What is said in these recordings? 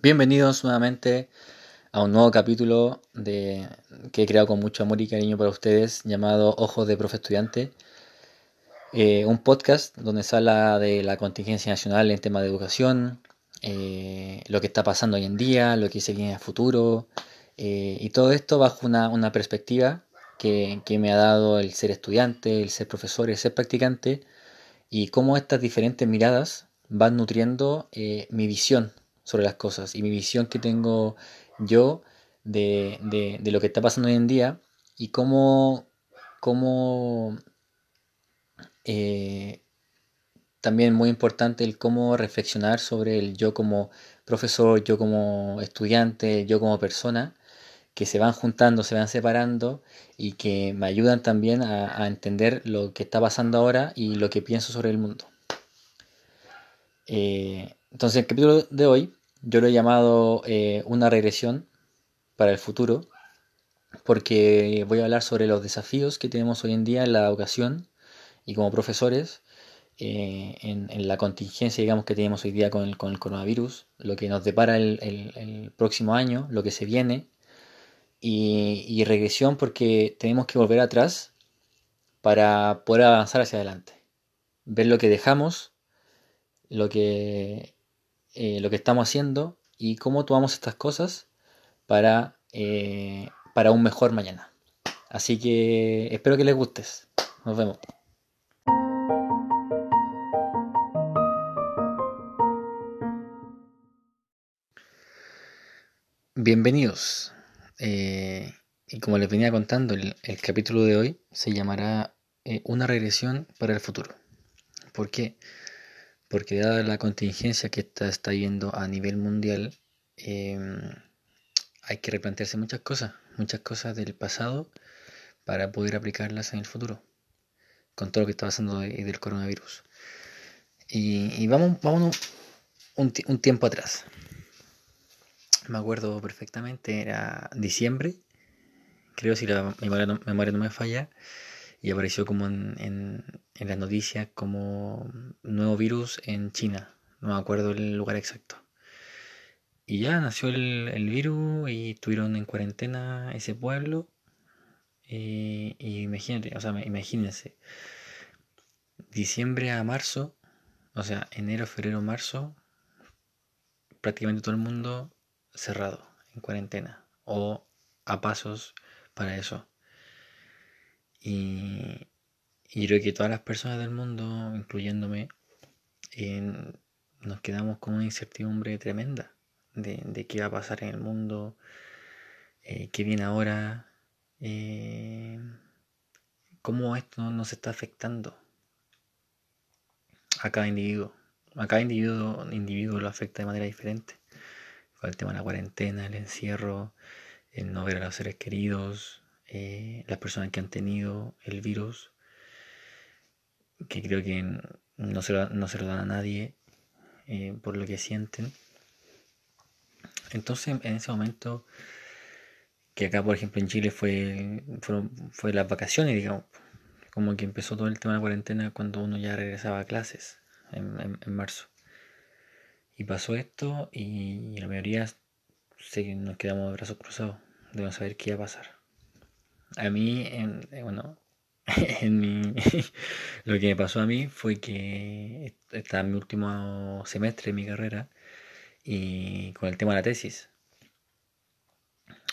Bienvenidos nuevamente a un nuevo capítulo de, que he creado con mucho amor y cariño para ustedes llamado Ojos de Profe Estudiante. Eh, un podcast donde se habla de la contingencia nacional en temas de educación, eh, lo que está pasando hoy en día, lo que se viene a futuro eh, y todo esto bajo una, una perspectiva que, que me ha dado el ser estudiante, el ser profesor, el ser practicante y cómo estas diferentes miradas van nutriendo mi visión sobre las cosas y mi visión que tengo yo de, de, lo que está pasando hoy en día y cómo, cómo eh, también muy importante el cómo reflexionar sobre el yo como profesor, yo como estudiante, yo como persona, que se van juntando, se van separando y que me ayudan también a, entender lo que está pasando ahora y lo que pienso sobre el mundo. Eh, entonces el capítulo de hoy yo lo he llamado eh, una regresión para el futuro, porque voy a hablar sobre los desafíos que tenemos hoy en día en la educación y como profesores eh, en, la contingencia digamos que tenemos hoy día con el, coronavirus, lo que nos depara el, próximo año, lo que se viene, y, y, regresión porque tenemos que volver atrás para poder avanzar hacia adelante, ver lo que dejamos, lo que eh, lo que estamos haciendo y cómo tomamos estas cosas para, eh, para un mejor mañana. Así que espero que les gustes. Nos vemos. Bienvenidos. Eh, y como les venía contando, el, capítulo de hoy se llamará Una regresión para el futuro. ¿Por qué? Porque dada la contingencia que está, está yendo a nivel mundial, em, hay que replantearse muchas cosas, muchas cosas del pasado para poder aplicarlas en el futuro, con todo lo que está pasando del coronavirus. Y, vamos, vámonos un, un tiempo atrás. Me acuerdo perfectamente, era diciembre, creo si la memoria no me falla, y apareció como en, en, las noticias como nuevo virus en China, no me acuerdo el lugar exacto. Y ya nació el, el virus y estuvieron en cuarentena ese pueblo. Y, y imagínate, o sea, imagínense, diciembre a marzo, o sea, enero, febrero, marzo, prácticamente todo el mundo cerrado, en cuarentena, o a pasos para eso. Y, creo que todas las personas del mundo, incluyéndome, nos quedamos con una incertidumbre tremenda de, qué va a pasar en el mundo, eh, qué viene ahora, eh, cómo esto nos está afectando a cada individuo. A cada individuo, individuo lo afecta de manera diferente. Con el tema de la cuarentena, el encierro, el no ver a los seres queridos, eh, las personas que han tenido el virus, que creo que no se lo, no se dan a nadie eh, por lo que sienten. Entonces, en ese momento, que acá, por ejemplo, en Chile fue, fue las vacaciones, digamos, como que empezó todo el tema de la cuarentena cuando uno ya regresaba a clases en, marzo. Y pasó esto y la mayoría nos quedamos de brazos cruzados. Debemos saber qué iba a pasar. A mí, en, eh, bueno, en mi, lo que me pasó a mí fue que estaba en mi último semestre de mi carrera y con el tema de la tesis.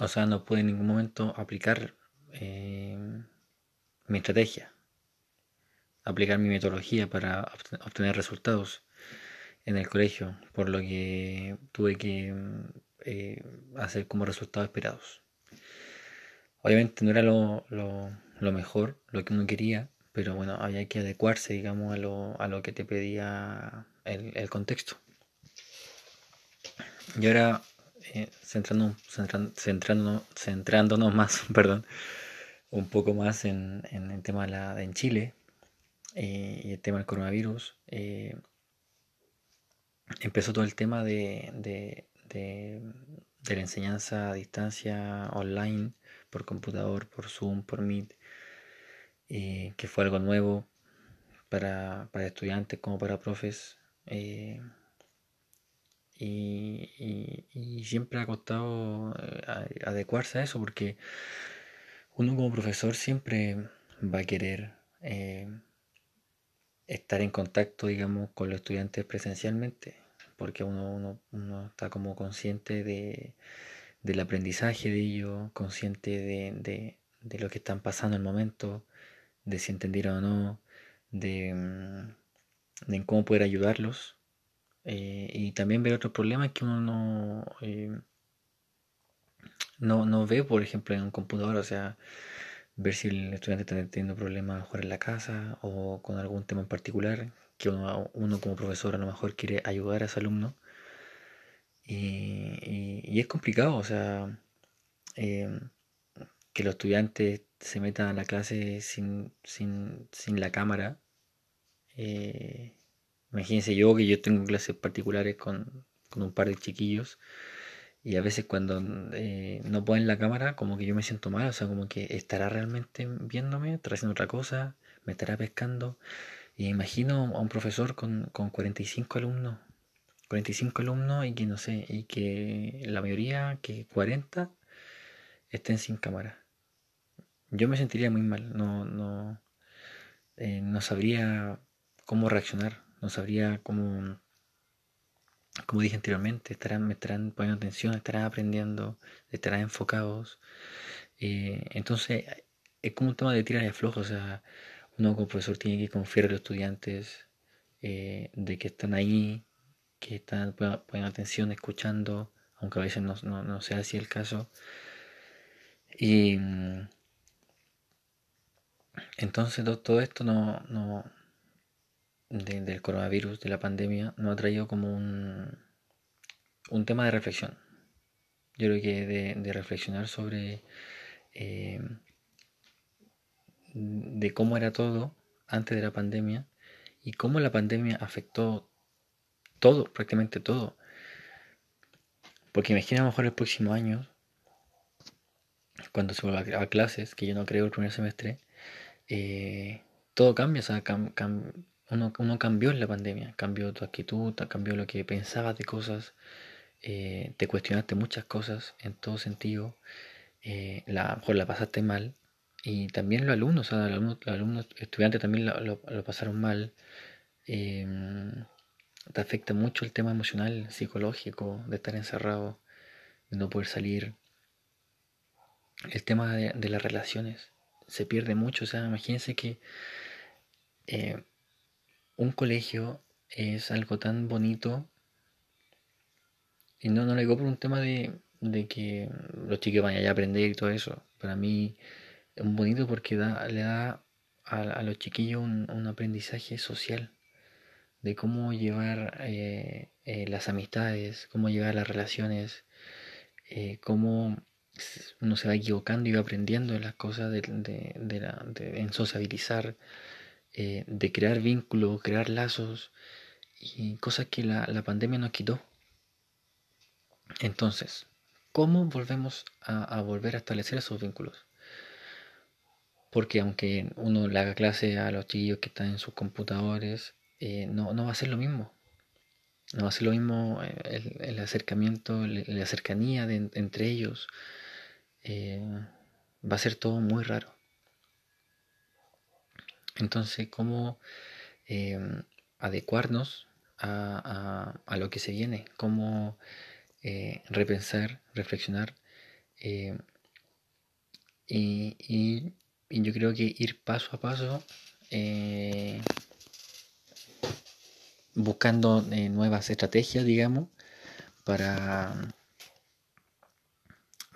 O sea, no pude en ningún momento aplicar eh, mi estrategia, aplicar mi metodología para obtener resultados en el colegio, por lo que tuve que eh, hacer como resultados esperados. Obviamente no era lo, mejor, lo que uno quería, pero bueno, había que adecuarse, digamos, a lo, a lo que te pedía el, contexto. Y ahora, eh, centrándonos, centrándonos más, perdón, un poco más en, el tema de, en Chile eh, y el tema del coronavirus, eh, empezó todo el tema de, de, de la enseñanza a distancia online por computador, por Zoom, por Meet, eh, que fue algo nuevo para, estudiantes como para profes. Eh, y, siempre ha costado eh, adecuarse a eso porque uno como profesor siempre va a querer estar en contacto, digamos, con los estudiantes presencialmente, porque uno, uno, está como consciente de, del aprendizaje de ellos, consciente de, de, lo que están pasando en el momento, de si entendieron o no, de, mm, de cómo poder ayudarlos. Eh, y también ver otros problemas que uno no, eh, no, no ve, por ejemplo, en un computador, o sea, ver si el estudiante está teniendo problemas a mejor en la casa o con algún tema en particular, que uno, uno como profesor a lo mejor quiere ayudar a ese alumno. Y, es complicado, o sea, eh, que los estudiantes se metan a la clase sin, sin, sin la cámara. Eh, imagínense yo que yo tengo clases particulares con, con un par de chiquillos y a veces cuando eh, no ponen la cámara, como que yo me siento mal, o sea, como que estará realmente viéndome, estará haciendo otra cosa, me estará pescando. Y imagino a un profesor con, con 45 alumnos, 45 alumnos y que no sé, y que la mayoría, que 40, estén sin cámara. Yo me sentiría muy mal, no, no, eh, no sabría cómo reaccionar, no sabría cómo como dije anteriormente, estarán, me estarán poniendo atención, estarán aprendiendo, estarán enfocados. Eh, entonces, es como un tema de tirar de flojo, o sea, uno como profesor tiene que confiar a los estudiantes eh, de que están ahí, que están poniendo atención, escuchando, aunque a veces no, sea así el caso. Y mm, entonces todo, esto no, no, del coronavirus, de la pandemia, nos ha traído como un, un tema de reflexión. Yo creo que de, reflexionar sobre eh, de cómo era todo antes de la pandemia y cómo la pandemia afectó todo, prácticamente todo. Porque imagina a lo mejor el próximo año, cuando se vuelva a clases, que yo no creo el primer semestre, eh, todo cambia, o sea, uno, cambió en la pandemia, cambió tu actitud, cambió lo que pensabas de cosas, eh, te cuestionaste muchas cosas en todo sentido, eh, la, mejor la pasaste mal, y también los alumnos, o los alumnos, estudiantes también lo, pasaron mal. Te afecta mucho el tema emocional, psicológico, de estar encerrado, de no poder salir. El tema de, las relaciones se pierde mucho, o sea, imagínense que eh, un colegio es algo tan bonito. Y no, no lo digo por un tema de, que los chicos vayan a aprender y todo eso. Para mí es bonito porque da, le da a, los chiquillos un, aprendizaje social de cómo llevar eh, eh, las amistades, cómo llevar las relaciones, eh, cómo uno se va equivocando y va aprendiendo de las cosas de, de, en sociabilizar, de crear vínculos, crear lazos y cosas que la, pandemia nos quitó. Entonces, ¿cómo volvemos a, volver a establecer esos vínculos? Porque aunque uno le haga clase a los chillos que están en sus computadores, eh, no, va a ser lo mismo. No va a ser lo mismo eh, el, acercamiento, la cercanía entre ellos. va a ser todo muy raro. Entonces, ¿cómo em, adecuarnos a, lo que se viene? ¿Cómo eh, repensar, reflexionar? Em, y, yo creo que ir paso a paso eh, buscando eh, nuevas estrategias, digamos, para,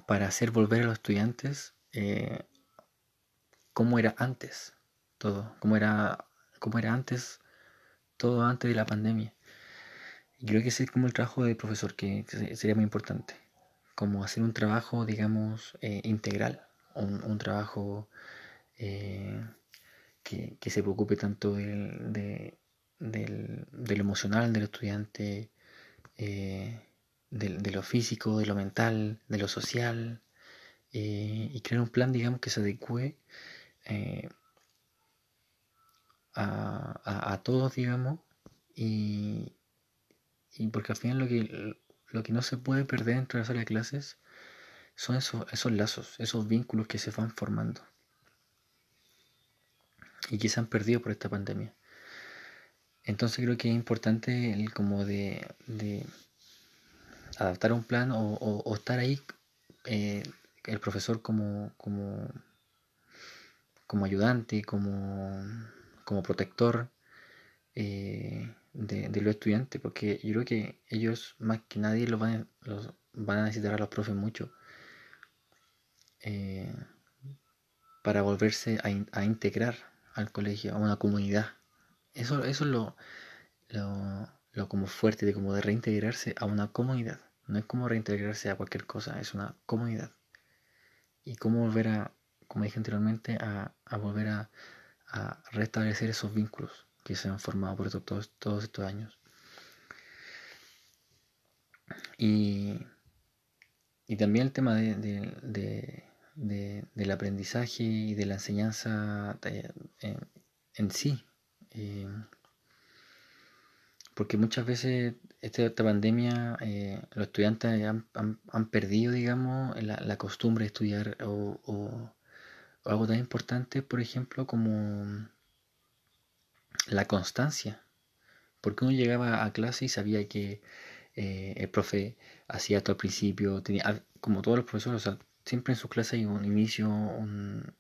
para hacer volver a los estudiantes como era antes todo, como era, como era antes, todo antes de la pandemia. Creo que ese es como el trabajo del profesor, que sería muy importante, como hacer un trabajo, digamos, eh, integral, un, trabajo eh, que, se preocupe tanto de, lo emocional del estudiante, eh, de, lo físico, de lo mental, de lo social, y crear un plan, digamos, que se adecue a, todos, digamos, y, y porque al final lo que, lo que no se puede perder dentro de la sala de clases son esos, esos lazos, esos vínculos que se van formando y que se han perdido por esta pandemia. Entonces creo que es importante el como de, adaptar un plan o, estar ahí eh, el profesor como, ayudante, como, protector eh, de, los estudiantes, porque yo creo que ellos más que nadie los van, los, van a necesitar a los profes mucho eh, para volverse a integrar al colegio, a una comunidad. Eso, eso es lo, lo, como fuerte de como de reintegrarse a una comunidad. No es como reintegrarse a cualquier cosa, es una comunidad. Y cómo volver a, como dije anteriormente, a, volver a, restablecer esos vínculos que se han formado por todos, todos estos años. Y, y también el tema de, del aprendizaje y de la enseñanza en, sí. Eh, porque muchas veces este, esta pandemia eh, los estudiantes han, perdido, digamos, la, costumbre de estudiar o, algo tan importante, por ejemplo, como la constancia. Porque uno llegaba a clase y sabía que eh, el profe hacía todo al principio, tenía, como todos los profesores, siempre en su clase hay un inicio, un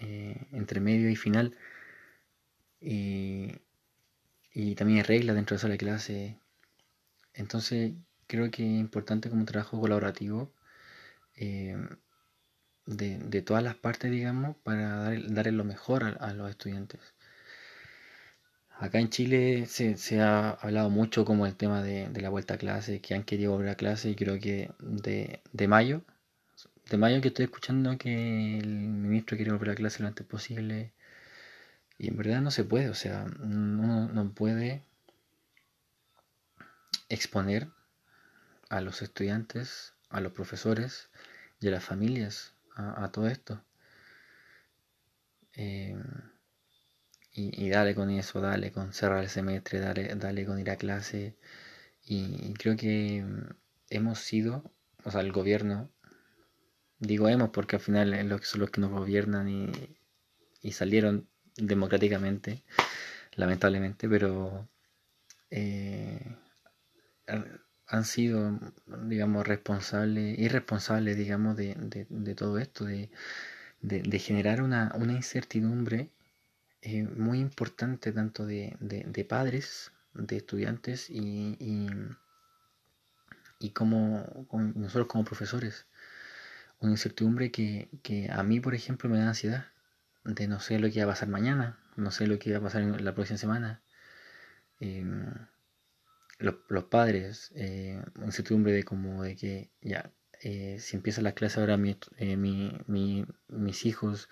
eh, entremedio y final. Y, y también hay reglas dentro de esa clase. Entonces creo que es importante como trabajo colaborativo eh, de, todas las partes, digamos, para dar, darle lo mejor a, los estudiantes. Acá en Chile se, ha hablado mucho como el tema de, la vuelta a clase, que han querido volver a clase y creo que de, de mayo, de mayo que estoy escuchando que el ministro quiere volver a clase lo antes posible y en verdad no se puede, o sea, uno no puede exponer a los estudiantes, a los profesores y a las familias a, todo esto. Eh, y, dale con eso, dale con cerrar el semestre, dale, con ir a clase. Y, creo que hemos sido, o sea, el gobierno, digo hemos porque al final son los que nos gobiernan y salieron democráticamente, lamentablemente, pero eh, han sido, digamos, responsables, irresponsables, digamos, de, todo esto, de, generar una, incertidumbre eh, muy importante tanto de, padres, de estudiantes y, y, como, nosotros como profesores. Una incertidumbre que, que a mí, por ejemplo, me da ansiedad de no sé lo que va a pasar mañana, no sé lo que va a pasar en la próxima semana. Em, los, padres, eh, incertidumbre de como de que ya, eh, si empieza la clase ahora mi, eh, mis hijos,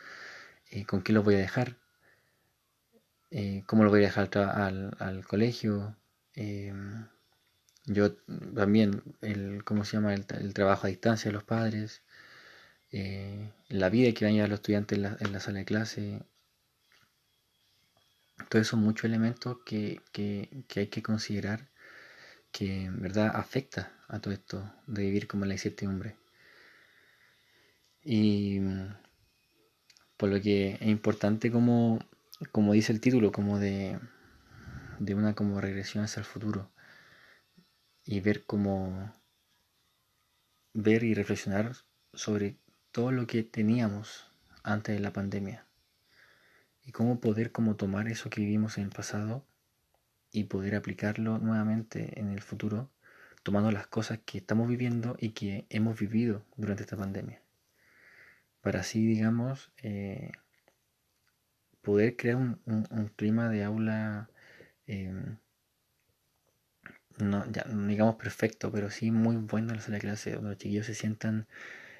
eh, ¿con qué los voy a dejar? ¿Cómo los voy a dejar al, al colegio? Em, yo también, el, ¿cómo se llama? El, el trabajo a distancia de los padres. Eh, la vida que van a llevar los estudiantes en la, sala de clase. Todos son muchos elementos que, hay que considerar que en verdad afecta a todo esto de vivir como la incertidumbre. Y por lo que es importante como, como dice el título, como de, de una como regresión hacia el futuro. Y ver cómo ver y reflexionar sobre todo lo que teníamos antes de la pandemia. Y cómo poder como tomar eso que vivimos en el pasado y poder aplicarlo nuevamente en el futuro tomando las cosas que estamos viviendo y que hemos vivido durante esta pandemia. Para así digamos eh, poder crear un, clima de aula em, no ya, digamos perfecto pero sí muy bueno en la sala de clase donde los chiquillos se sientan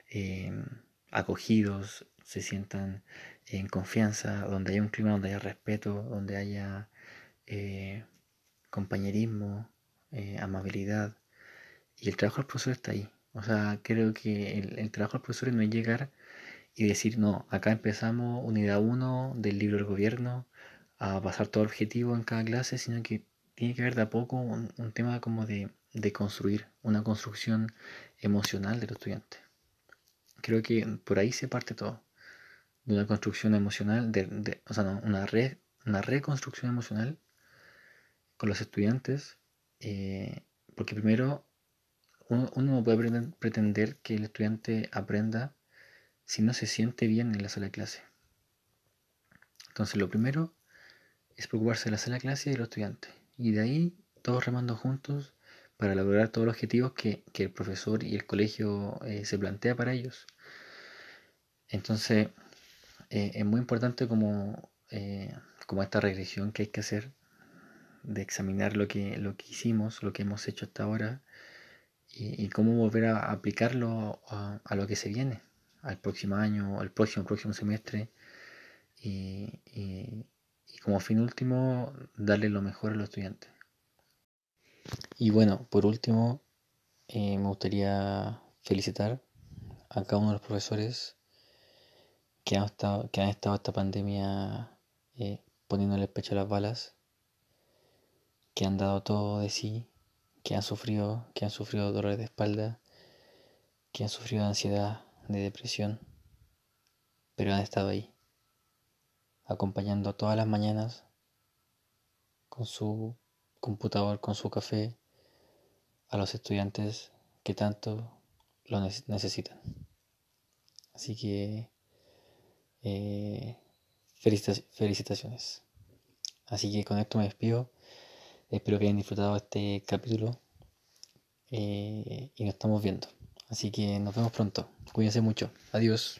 em, acogidos, se sientan en confianza, donde haya un clima donde haya respeto, donde haya eh, compañerismo, eh, amabilidad. Y el trabajo del profesor está ahí. O sea, creo que el, trabajo del profesor no es llegar y decir, no, acá empezamos unidad 1 del libro del gobierno a pasar todo objetivo en cada clase, sino que tiene que haber de a poco un, tema como de, de, construir, una construcción emocional del estudiante. Creo que por ahí se parte todo, de una construcción emocional, de, o sea, no, una, re, una reconstrucción emocional con los estudiantes, eh, porque primero uno, no puede pretender que el estudiante aprenda si no se siente bien en la sala de clase. Entonces lo primero es preocuparse de la sala de clase y de los estudiantes. Y de ahí todos remando juntos para lograr todos los objetivos que, el profesor y el colegio eh, se plantea para ellos. Entonces eh, es muy importante como, eh, como esta regresión que hay que hacer de examinar lo que, lo que hicimos, lo que hemos hecho hasta ahora y, cómo volver a aplicarlo a, a, lo que se viene, al próximo año, al próximo, próximo semestre y, y, como fin último darle lo mejor a los estudiantes. Y bueno, por último, eh, me gustaría felicitar a cada uno de los profesores que han estado, que han estado esta pandemia eh, poniéndole el pecho a las balas, que han dado todo de sí, que han sufrido, que han sufrido dolores de espalda, que han sufrido de ansiedad, de depresión, pero han estado ahí acompañando todas las mañanas con su computador, con su café, a los estudiantes que tanto lo necesitan. Así que eh, felicitaciones. Así que con esto me despido. Espero que hayan disfrutado este capítulo eh, y nos estamos viendo. Así que nos vemos pronto. Cuídense mucho. Adiós.